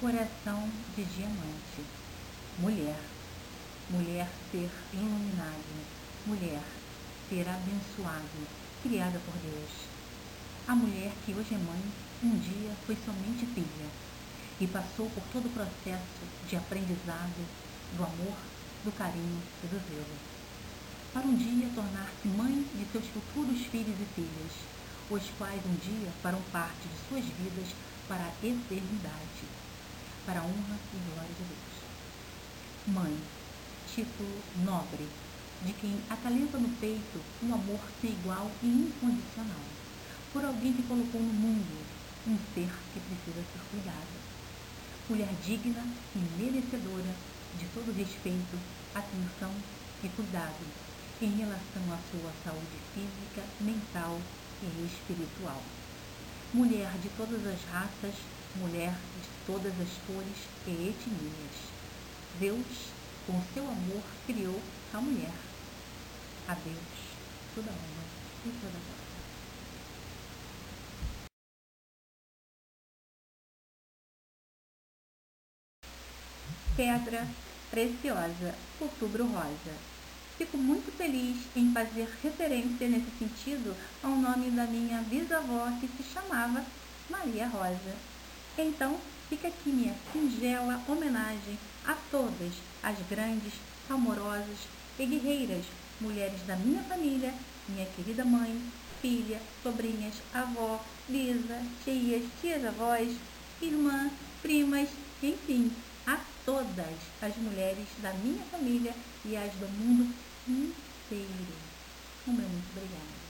Coração de diamante. Mulher. Mulher ser iluminado. Mulher ser abençoado. Criada por Deus. A mulher que hoje é mãe, um dia foi somente filha e passou por todo o processo de aprendizado do amor, do carinho e do zelo. Para um dia tornar-se mãe de seus futuros filhos e filhas, os quais um dia farão parte de suas vidas para a eternidade para a honra e glória de Deus. Mãe, título nobre, de quem acalenta no peito um amor sem igual e incondicional, por alguém que colocou no mundo um ser que precisa ser cuidado. Mulher digna e merecedora de todo respeito, atenção e cuidado em relação à sua saúde física, mental e espiritual. Mulher de todas as raças, mulher de todas as cores e etnias. Deus, com seu amor, criou a mulher. A Deus toda honra e toda glória. Pedra Preciosa, Outubro Rosa. Fico muito feliz em fazer referência nesse sentido ao nome da minha bisavó que se chamava Maria Rosa. Então, fica aqui minha singela homenagem a todas as grandes, amorosas e guerreiras mulheres da minha família, minha querida mãe, filha, sobrinhas, avó, Lisa, tias, tias-avós, irmãs, primas, enfim, a todas as mulheres da minha família e as do mundo inteiro. Um meu muito obrigada.